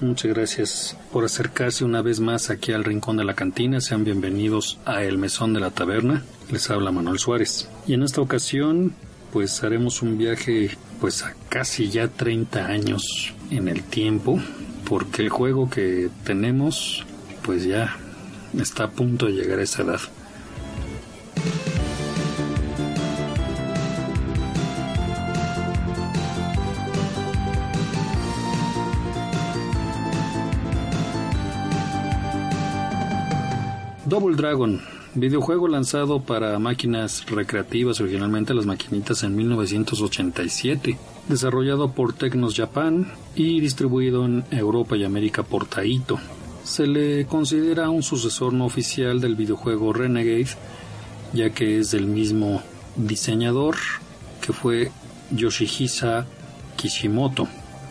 Muchas gracias por acercarse una vez más aquí al Rincón de la Cantina. Sean bienvenidos a El Mesón de la Taberna. Les habla Manuel Suárez. Y en esta ocasión pues haremos un viaje pues a casi ya 30 años en el tiempo porque el juego que tenemos pues ya está a punto de llegar a esa edad. Double Dragon, videojuego lanzado para máquinas recreativas, originalmente las maquinitas en 1987, desarrollado por Tecnos Japan y distribuido en Europa y América por Taito. Se le considera un sucesor no oficial del videojuego Renegade, ya que es del mismo diseñador que fue Yoshihisa Kishimoto.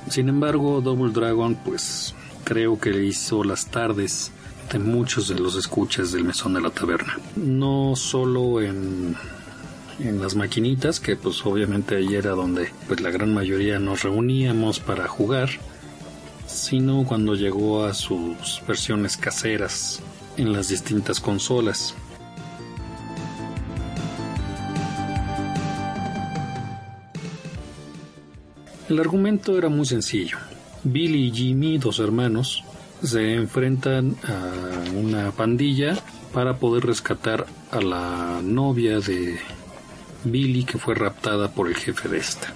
Sin embargo, Double Dragon, pues creo que le hizo las tardes de muchos de los escuchas del mesón de la taberna. No solo en, en las maquinitas, que pues obviamente ahí era donde pues la gran mayoría nos reuníamos para jugar, sino cuando llegó a sus versiones caseras en las distintas consolas. El argumento era muy sencillo. Billy y Jimmy, dos hermanos, se enfrentan a una pandilla para poder rescatar a la novia de Billy que fue raptada por el jefe de esta.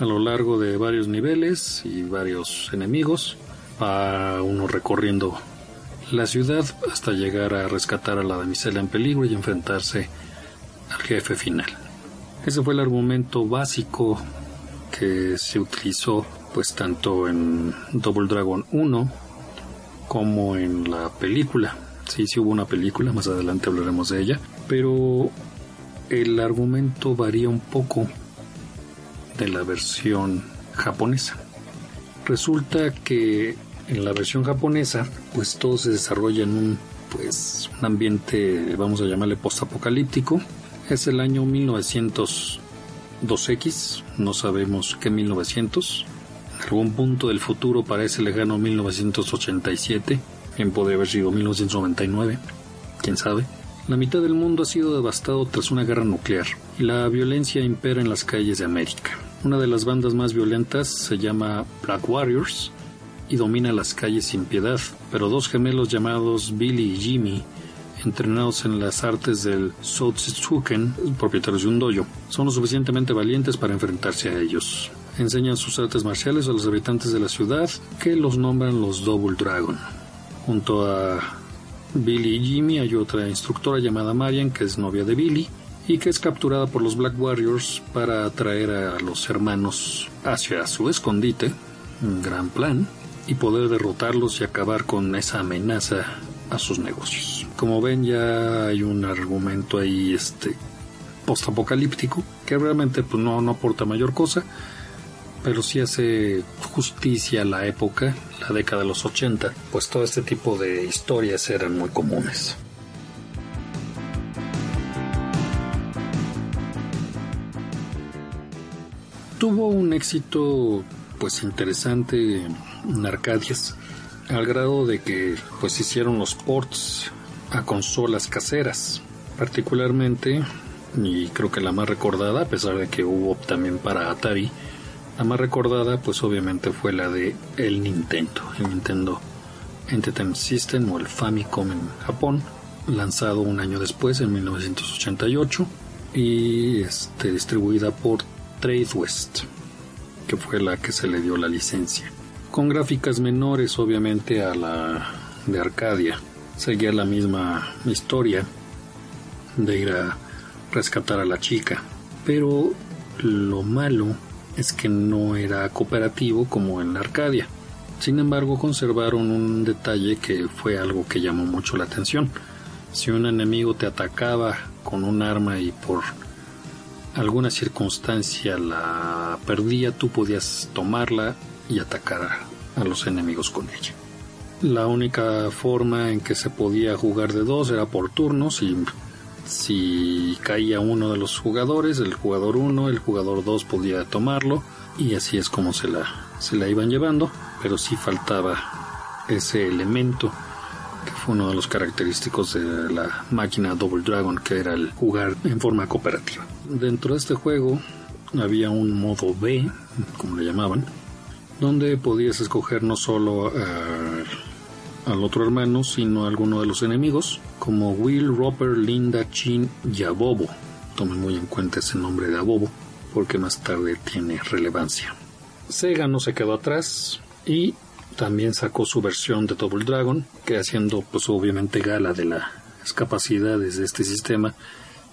A lo largo de varios niveles y varios enemigos, va uno recorriendo la ciudad hasta llegar a rescatar a la damisela en peligro y enfrentarse al jefe final. Ese fue el argumento básico que se utilizó pues tanto en Double Dragon 1 como en la película. Sí, sí hubo una película, más adelante hablaremos de ella, pero el argumento varía un poco de la versión japonesa. Resulta que en la versión japonesa, pues todo se desarrolla en un pues un ambiente, vamos a llamarle postapocalíptico. Es el año 1902X, no sabemos qué 1900 algún punto del futuro parece lejano 1987, bien podría haber sido 1999, quién sabe. La mitad del mundo ha sido devastado tras una guerra nuclear y la violencia impera en las calles de América. Una de las bandas más violentas se llama Black Warriors y domina las calles sin piedad, pero dos gemelos llamados Billy y Jimmy entrenados en las artes del Soutsuken, propietarios de un dojo, son lo suficientemente valientes para enfrentarse a ellos enseñan sus artes marciales a los habitantes de la ciudad, que los nombran los Double Dragon. Junto a Billy y Jimmy hay otra instructora llamada Marian, que es novia de Billy, y que es capturada por los Black Warriors para atraer a los hermanos hacia su escondite, un gran plan, y poder derrotarlos y acabar con esa amenaza a sus negocios. Como ven ya hay un argumento ahí este postapocalíptico que realmente pues, no, no aporta mayor cosa, pero sí hace justicia la época, la década de los 80, pues todo este tipo de historias eran muy comunes. Tuvo un éxito pues interesante en Arcadias, al grado de que pues hicieron los ports a consolas caseras, particularmente y creo que la más recordada, a pesar de que hubo también para Atari, la más recordada, pues obviamente fue la de el Nintendo, el Nintendo Entertainment System o el Famicom en Japón, lanzado un año después, en 1988. y este, distribuida por Trade West, que fue la que se le dio la licencia. Con gráficas menores, obviamente, a la de Arcadia. Seguía la misma historia de ir a rescatar a la chica. Pero lo malo es que no era cooperativo como en Arcadia. Sin embargo, conservaron un detalle que fue algo que llamó mucho la atención. Si un enemigo te atacaba con un arma y por alguna circunstancia la perdía, tú podías tomarla y atacar a los enemigos con ella. La única forma en que se podía jugar de dos era por turnos y si caía uno de los jugadores, el jugador 1, el jugador 2 podía tomarlo y así es como se la, se la iban llevando, pero sí faltaba ese elemento que fue uno de los característicos de la máquina Double Dragon, que era el jugar en forma cooperativa. Dentro de este juego había un modo B, como le llamaban, donde podías escoger no solo al otro hermano, sino a alguno de los enemigos, como Will, Roper, Linda, Chin y Abobo. Tomen muy en cuenta ese nombre de Abobo, porque más tarde tiene relevancia. Sega no se quedó atrás y también sacó su versión de Double Dragon, que haciendo pues obviamente gala de las capacidades de este sistema,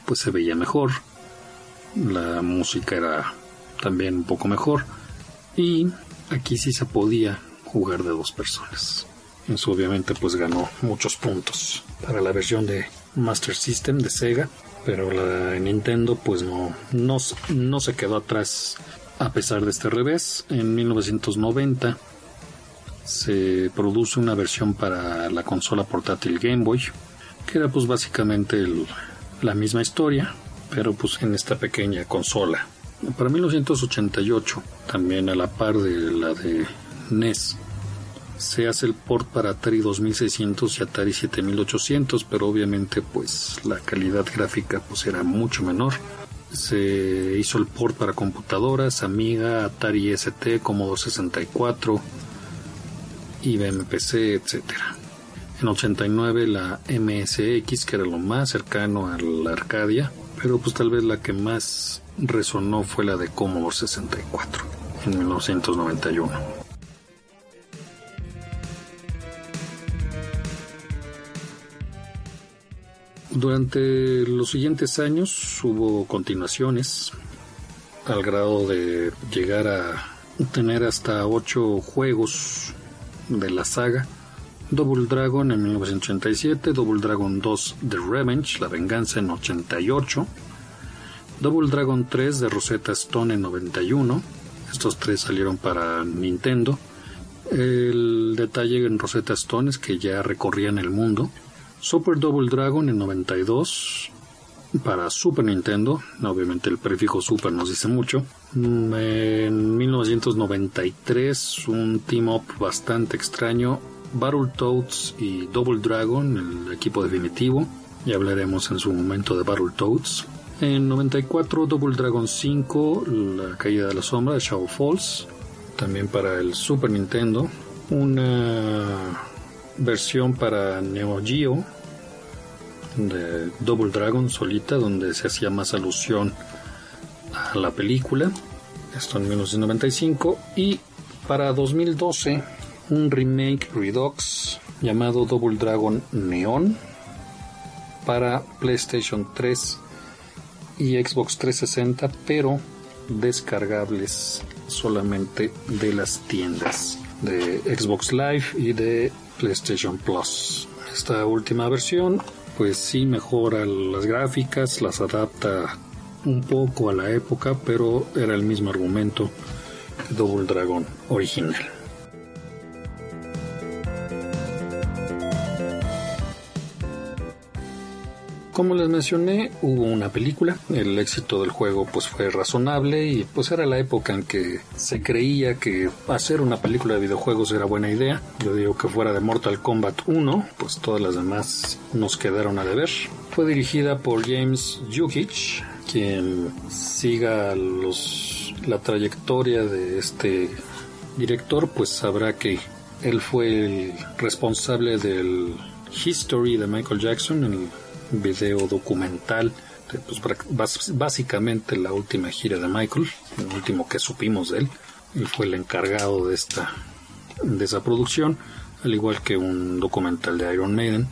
pues se veía mejor. La música era también un poco mejor y aquí sí se podía jugar de dos personas. Eso obviamente pues ganó muchos puntos para la versión de Master System de Sega, pero la de Nintendo pues no, no, no se quedó atrás a pesar de este revés. En 1990 se produce una versión para la consola portátil Game Boy, que era pues básicamente la misma historia, pero pues en esta pequeña consola. Para 1988, también a la par de la de NES, se hace el port para Atari 2600 y Atari 7800, pero obviamente pues la calidad gráfica pues era mucho menor. Se hizo el port para computadoras, Amiga, Atari ST, Commodore 64, IBM PC, etc. En 89 la MSX, que era lo más cercano a la Arcadia, pero pues tal vez la que más resonó fue la de Commodore 64 en 1991. Durante los siguientes años hubo continuaciones al grado de llegar a tener hasta ocho juegos de la saga. Double Dragon en 1987, Double Dragon 2 The Revenge, La Venganza en 88, Double Dragon 3 de Rosetta Stone en 91, estos tres salieron para Nintendo. El detalle en Rosetta Stone es que ya recorrían el mundo Super Double Dragon en 92 para Super Nintendo, obviamente el prefijo Super nos dice mucho. En 1993 un team up bastante extraño, Battletoads y Double Dragon, el equipo definitivo. Ya hablaremos en su momento de Battletoads. En 94 Double Dragon 5, La caída de la sombra de Shadow Falls, también para el Super Nintendo. Una versión para Neo Geo de Double Dragon solita, donde se hacía más alusión a la película. Esto en 1995. Y para 2012, un remake Redux llamado Double Dragon Neon para PlayStation 3 y Xbox 360, pero descargables solamente de las tiendas de Xbox Live y de PlayStation Plus. Esta última versión, pues sí mejora las gráficas, las adapta un poco a la época, pero era el mismo argumento que Double Dragon original. Como les mencioné, hubo una película, el éxito del juego pues fue razonable y pues era la época en que se creía que hacer una película de videojuegos era buena idea. Yo digo que fuera de Mortal Kombat 1, pues todas las demás nos quedaron a deber. Fue dirigida por James Jukic, quien siga los, la trayectoria de este director, pues sabrá que él fue el responsable del History de Michael Jackson, el video documental pues, básicamente la última gira de Michael, el último que supimos de él. Él fue el encargado de esta de esa producción, al igual que un documental de Iron Maiden,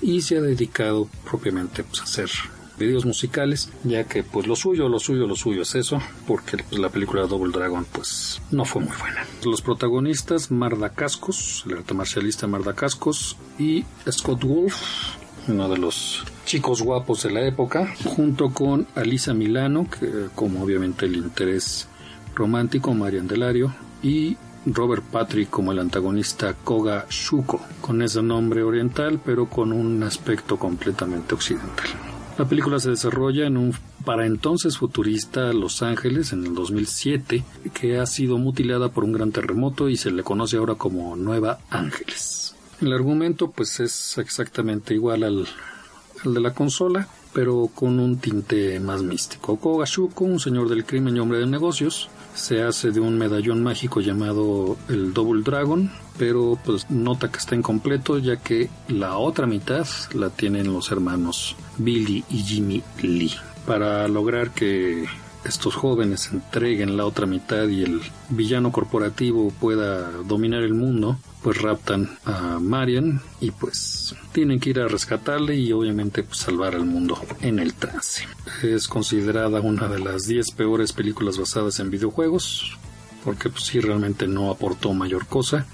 y se ha dedicado propiamente pues, a hacer videos musicales, ya que pues lo suyo, lo suyo, lo suyo es eso, porque pues, la película Double Dragon pues no fue muy buena. Los protagonistas, Marda Cascos, el arte marcialista Marda Cascos, y Scott Wolf, uno de los chicos guapos de la época, junto con Alisa Milano, como obviamente el interés romántico, Marian Delario, y Robert Patrick como el antagonista Koga Shuko, con ese nombre oriental pero con un aspecto completamente occidental. La película se desarrolla en un para entonces futurista Los Ángeles en el 2007, que ha sido mutilada por un gran terremoto y se le conoce ahora como Nueva Ángeles. El argumento pues es exactamente igual al, de la consola, pero con un tinte más místico. Koga Shuko, un señor del crimen y hombre de negocios, se hace de un medallón mágico llamado el Double Dragon, pero pues nota que está incompleto ya que la otra mitad la tienen los hermanos Billy y Jimmy Lee. Para lograr que estos jóvenes entreguen la otra mitad y el villano corporativo pueda dominar el mundo, pues raptan a Marian y pues tienen que ir a rescatarle y obviamente pues, salvar al mundo en el trance. Es considerada una de las 10 peores películas basadas en videojuegos, porque pues sí realmente no aportó mayor cosa,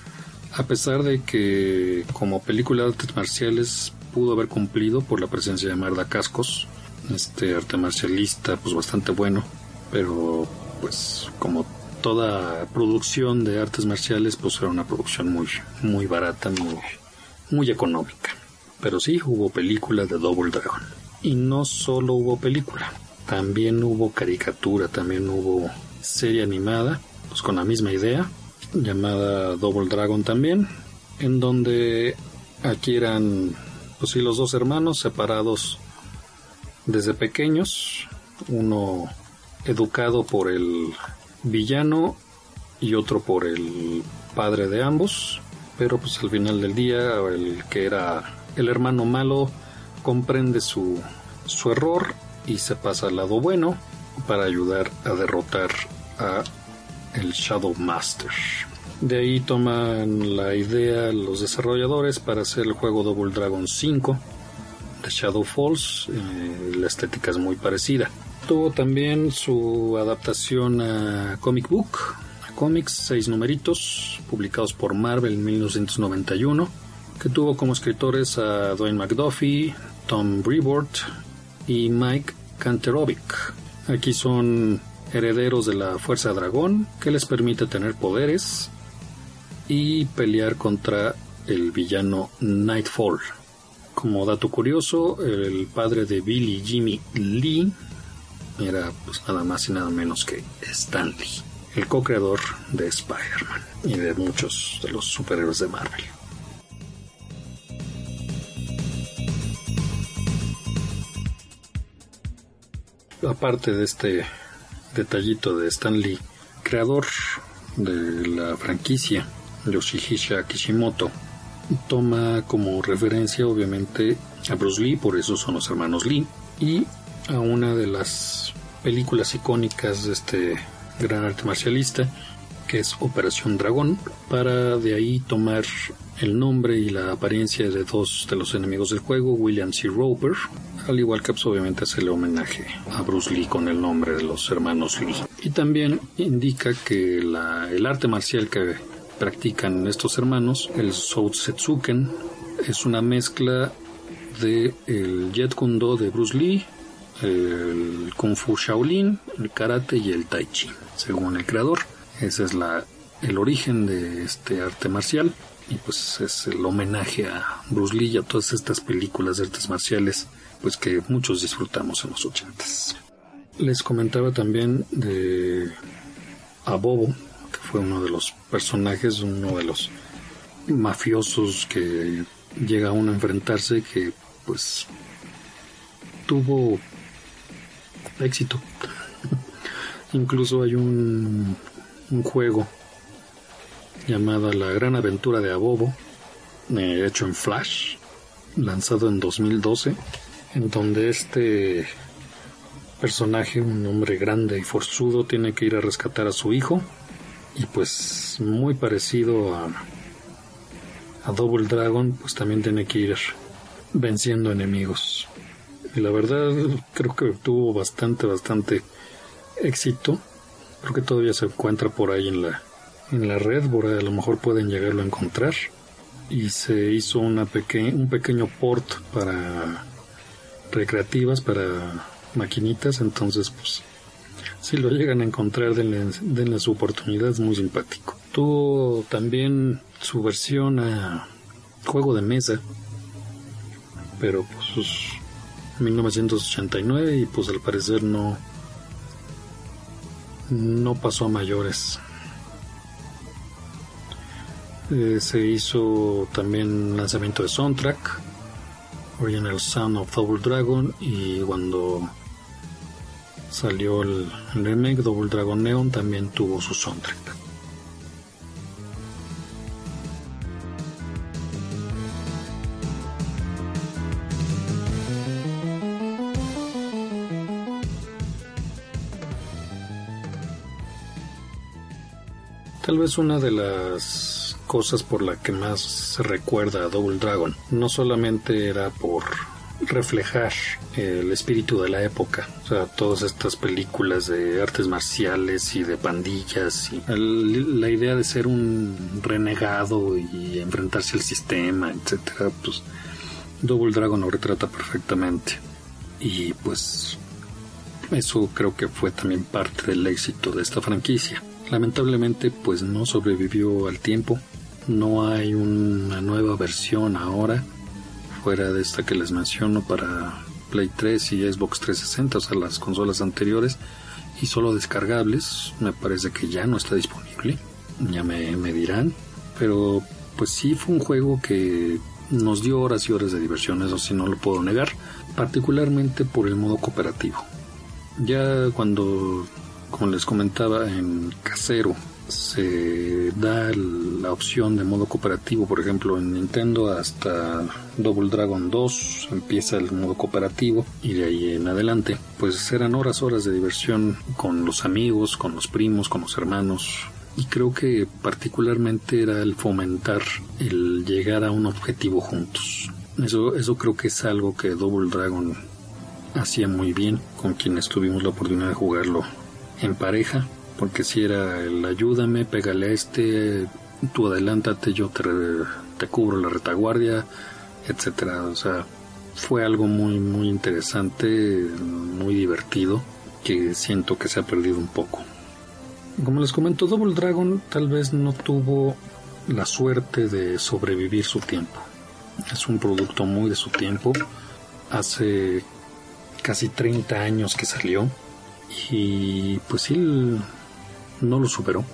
a pesar de que como película de artes marciales pudo haber cumplido por la presencia de Marda Cascos, este arte marcialista pues bastante bueno pero pues como toda producción de artes marciales pues era una producción muy muy barata muy muy económica. Pero sí hubo película de Double Dragon. Y no solo hubo película también hubo caricatura también hubo serie animada pues con la misma idea llamada Double Dragon también en donde aquí eran pues sí los dos hermanos separados desde pequeños uno educado por el villano y otro por el padre de ambos, pero pues al final del día el que era el hermano malo comprende su, su error y se pasa al lado bueno para ayudar a derrotar a el Shadow Master. De ahí toman la idea los desarrolladores para hacer el juego Double Dragon 5 de Shadow Falls. Eh, la estética es muy parecida. Tuvo también su adaptación a comic book, a cómics, seis numeritos, publicados por Marvel en 1991, que tuvo como escritores a Dwayne McDuffie, Tom Brevoort y Mike Kanterovic. Aquí son herederos de la Fuerza Dragón, que les permite tener poderes y pelear contra el villano Nightfall. Como dato curioso, el padre de Billy Jimmy Lee era pues nada más y nada menos que Stan Lee, el co-creador de Spider-Man y de muchos de los superhéroes de Marvel. Aparte de este detallito de Stan Lee, creador de la franquicia Yoshihisa Kishimoto, toma como referencia obviamente a Bruce Lee, por eso son los hermanos Lee, y a una de las películas icónicas de este gran arte marcialista, que es Operación Dragón, para de ahí tomar el nombre y la apariencia de dos de los enemigos del juego, William C. Roper, al igual que pues, obviamente hacerle homenaje a Bruce Lee con el nombre de los hermanos Lee. Y también indica que el arte marcial que practican estos hermanos, el Soutsetsuken, es una mezcla de el Jet Kundo de Bruce Lee el Kung Fu Shaolin, el Karate y el Tai Chi, según el creador. Ese es la, el origen de este arte marcial y pues es el homenaje a Bruce Lee y a todas estas películas de artes marciales pues que muchos disfrutamos en los ochentas. Les comentaba también de Abobo, que fue uno de los personajes, uno de los mafiosos que llega a uno a enfrentarse que pues tuvo éxito. Incluso hay un, juego llamado La Gran Aventura de Abobo, eh, hecho en Flash, lanzado en 2012, en donde este personaje, un hombre grande y forzudo, tiene que ir a rescatar a su hijo. Y pues muy parecido a, a Double Dragon, pues también tiene que ir venciendo enemigos. Y la verdad creo que tuvo bastante, bastante éxito. Creo que todavía se encuentra por ahí en la, en la red, por ahí a lo mejor pueden llegarlo a encontrar. Y se hizo una peque un pequeño port para recreativas, para maquinitas, entonces pues si lo llegan a encontrar denle, su oportunidad, es muy simpático. Tuvo también su versión a juego de mesa, pero pues 1989 y pues al parecer no no pasó a mayores. Eh, se hizo también lanzamiento de soundtrack, Original Sound of Double Dragon y cuando salió el, remake Double Dragon Neon también tuvo su soundtrack. Tal vez una de las cosas por la que más se recuerda a Double Dragon no solamente era por reflejar el espíritu de la época. O sea, todas estas películas de artes marciales y de pandillas y la idea de ser un renegado y enfrentarse al sistema, etcétera, pues Double Dragon lo retrata perfectamente. Y pues eso creo que fue también parte del éxito de esta franquicia. Lamentablemente pues no sobrevivió al tiempo. No hay una nueva versión ahora fuera de esta que les menciono para Play 3 y Xbox 360, o sea, las consolas anteriores, y solo descargables, me parece que ya no está disponible, ya me, me dirán, pero pues sí fue un juego que nos dio horas y horas de diversión, eso sí no lo puedo negar, particularmente por el modo cooperativo. Ya cuando, como les comentaba, en casero se da la opción de modo cooperativo, por ejemplo en Nintendo hasta Double Dragon 2 empieza el modo cooperativo y de ahí en adelante pues eran horas horas de diversión con los amigos, con los primos, con los hermanos y creo que particularmente era el fomentar el llegar a un objetivo juntos. Eso, eso creo que es algo que Double Dragon hacía muy bien con quienes tuvimos la oportunidad de jugarlo en pareja porque si era el ayúdame, pégale a este, tú adelántate, yo te, te cubro la retaguardia, etcétera. O sea, fue algo muy, muy interesante, muy divertido, que siento que se ha perdido un poco. Como les comento, Double Dragon tal vez no tuvo la suerte de sobrevivir su tiempo. Es un producto muy de su tiempo. Hace casi 30 años que salió. Y pues sí, no lo superó.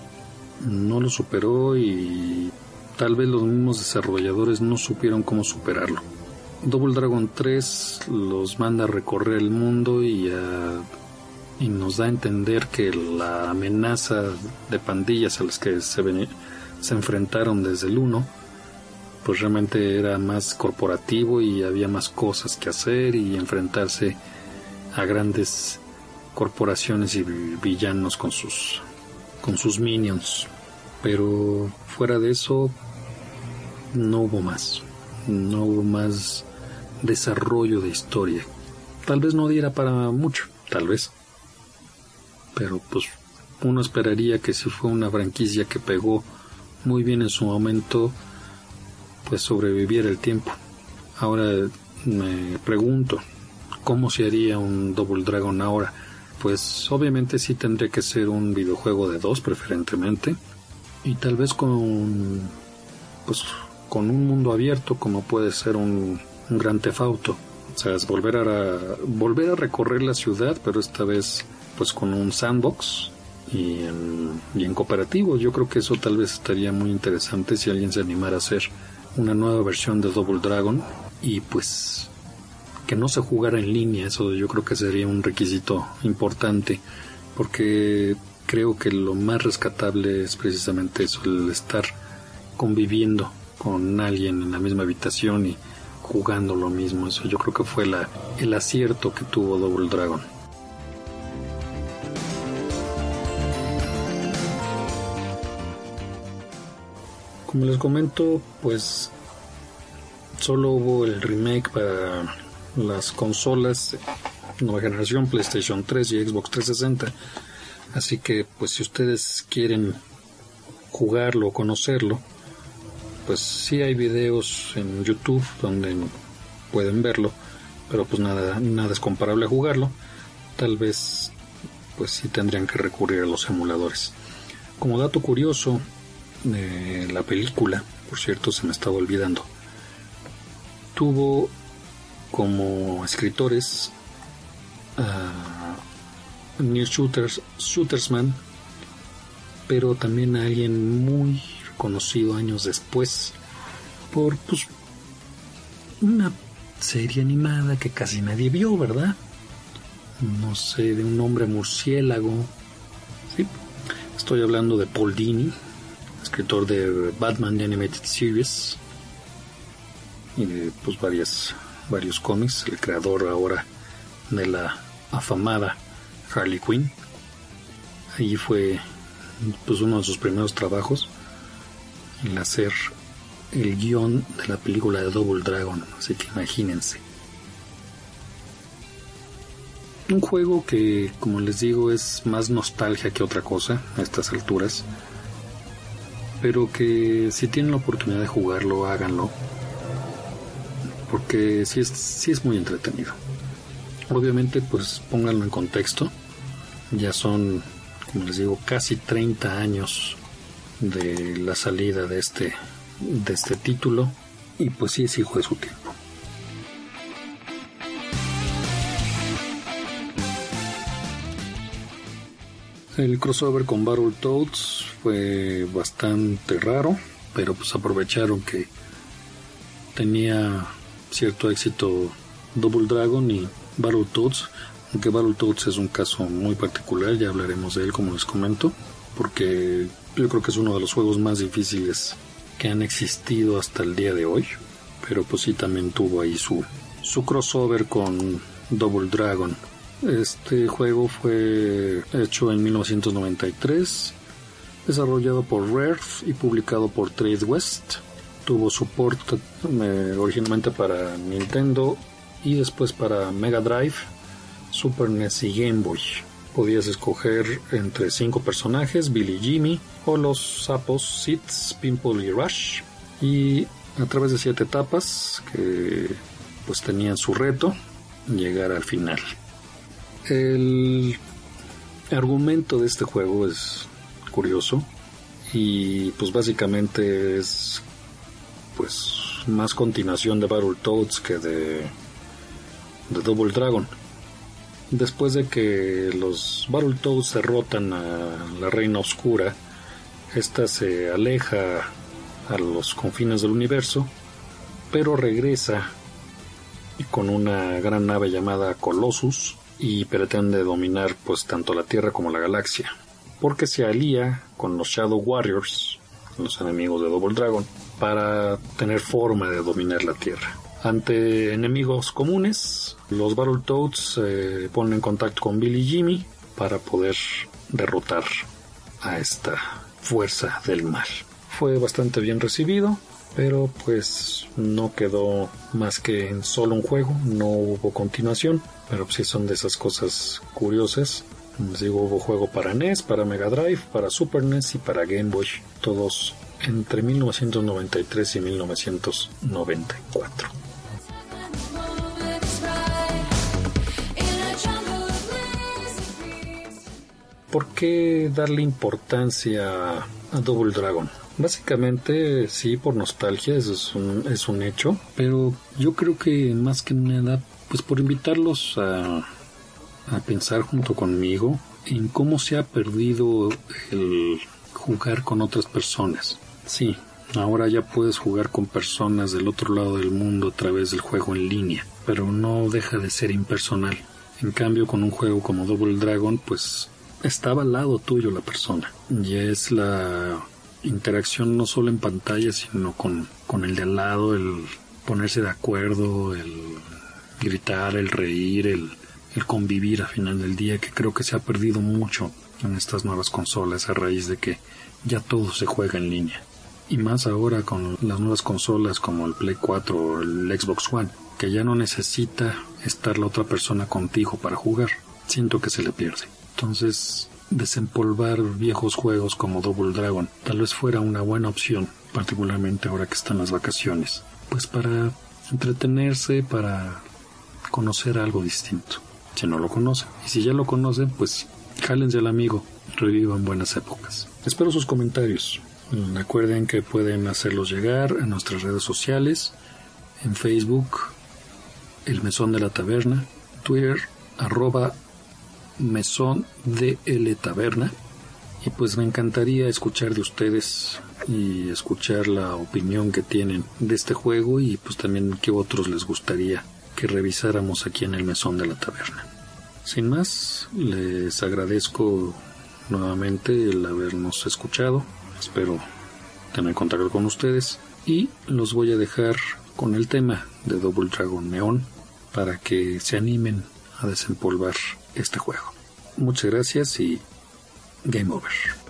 No lo superó y tal vez los mismos desarrolladores no supieron cómo superarlo. Double Dragon 3 los manda a recorrer el mundo y, y nos da a entender que la amenaza de pandillas a las que se, se enfrentaron desde el 1 pues realmente era más corporativo y había más cosas que hacer y enfrentarse a grandes corporaciones y villanos con sus con sus minions. Pero fuera de eso, no hubo más. No hubo más desarrollo de historia. Tal vez no diera para mucho, tal vez. Pero pues uno esperaría que si fue una franquicia que pegó muy bien en su momento, pues sobreviviera el tiempo. Ahora me pregunto, ¿cómo se haría un Double Dragon ahora? pues obviamente sí tendría que ser un videojuego de dos preferentemente. Y tal vez con pues con un mundo abierto como puede ser un, gran tefauto o sea volver a volver a recorrer la ciudad pero esta vez pues con un sandbox y y en cooperativo. Yo creo que eso tal vez estaría muy interesante si alguien se animara a hacer una nueva versión de Double Dragon. Y pues que no se jugara en línea, eso yo creo que sería un requisito importante, porque creo que lo más rescatable es precisamente eso, el estar conviviendo con alguien en la misma habitación y jugando lo mismo. Eso yo creo que fue la, el acierto que tuvo Double Dragon. Como les comento, pues solo hubo el remake para las consolas nueva generación, PlayStation 3 y Xbox 360. Así que, pues si ustedes quieren jugarlo o conocerlo, pues sí hay videos en YouTube donde pueden verlo, pero pues nada, nada es comparable a jugarlo. Tal vez, pues sí tendrían que recurrir a los emuladores. Como dato curioso, de la película, por cierto, se me estaba olvidando, tuvo como escritores a Neil Shooters, Shootersman, pero también a alguien muy conocido años después por pues, una serie animada que casi nadie vio, ¿verdad? No sé, de un hombre murciélago. Estoy hablando de Paul Dini, escritor de Batman The Animated Series y de pues varias varios cómics, el creador ahora de la afamada Harley Quinn. Allí fue pues uno de sus primeros trabajos el hacer el guion de la película de Double Dragon, así que imagínense. Un juego que, como les digo, es más nostalgia que otra cosa a estas alturas, pero que si tienen la oportunidad de jugarlo, háganlo, porque sí es, sí es muy entretenido. Obviamente, pues pónganlo en contexto, ya son, como les digo, casi 30 años de la salida de este, de este título y pues sí es hijo de su tiempo. El crossover con Battletoads fue bastante raro, pero pues aprovecharon que tenía cierto éxito Double Dragon y Battletoads, aunque Battletoads es un caso muy particular, ya hablaremos de él como les comento, porque yo creo que es uno de los juegos más difíciles que han existido hasta el día de hoy. Pero pues sí también tuvo ahí su, su crossover con Double Dragon. Este juego fue hecho en 1993, desarrollado por Rare y publicado por Trade West. Tuvo soporte eh, originalmente para Nintendo y después para Mega Drive, Super NES y Game Boy podías escoger entre cinco personajes, Billy Jimmy, o los sapos Sitz, Pimple y Rush. Y a través de siete etapas que pues tenían su reto, llegar al final. El argumento de este juego es curioso y pues básicamente es pues más continuación de Battletoads que de, Double Dragon. Después de que los Battletoads derrotan a la Reina Oscura, esta se aleja a los confines del universo, pero regresa con una gran nave llamada Colossus y pretende dominar pues tanto la Tierra como la galaxia, porque se alía con los Shadow Warriors, los enemigos de Double Dragon, para tener forma de dominar la Tierra. Ante enemigos comunes, los Battletoads se ponen en contacto con Billy y Jimmy para poder derrotar a esta fuerza del mal. Fue bastante bien recibido, pero pues no quedó más que en solo un juego, no hubo continuación, pero sí son de esas cosas curiosas. Les digo, hubo juego para NES, para Mega Drive, para Super NES y para Game Boy, todos entre 1993 y 1994. ¿Por qué darle importancia a Double Dragon? Básicamente, sí, por nostalgia, eso es un, es un hecho, pero yo creo que más que nada, pues por invitarlos a, a pensar junto conmigo en cómo se ha perdido el jugar con otras personas. Sí, ahora ya puedes jugar con personas del otro lado del mundo a través del juego en línea, pero no deja de ser impersonal. En cambio, con un juego como Double Dragon, pues estaba al lado tuyo la persona. Y es la interacción no solo en pantalla, sino con, con el de al lado, el ponerse de acuerdo, el gritar, el reír, el, el convivir al final del día, que creo que se ha perdido mucho en estas nuevas consolas a raíz de que ya todo se juega en línea. Y más ahora con las nuevas consolas como el Play 4 o el Xbox One, que ya no necesita estar la otra persona contigo para jugar. Siento que se le pierde. Entonces, desempolvar viejos juegos como Double Dragon tal vez fuera una buena opción, particularmente ahora que están las vacaciones. Pues para entretenerse, para conocer algo distinto. Si no lo conocen. Y si ya lo conocen, pues jálense al amigo, revivan buenas épocas. Espero sus comentarios. Recuerden que pueden hacerlos llegar a nuestras redes sociales, en Facebook, El Mesón de la Taberna, Twitter, arroba Mesón de L Taberna. Y pues me encantaría escuchar de ustedes y escuchar la opinión que tienen de este juego y pues también qué otros les gustaría que revisáramos aquí en el Mesón de la Taberna. Sin más, les agradezco nuevamente el habernos escuchado. Espero tener contacto con ustedes y los voy a dejar con el tema de Double Dragon Neon para que se animen a desempolvar este juego. Muchas gracias y game over.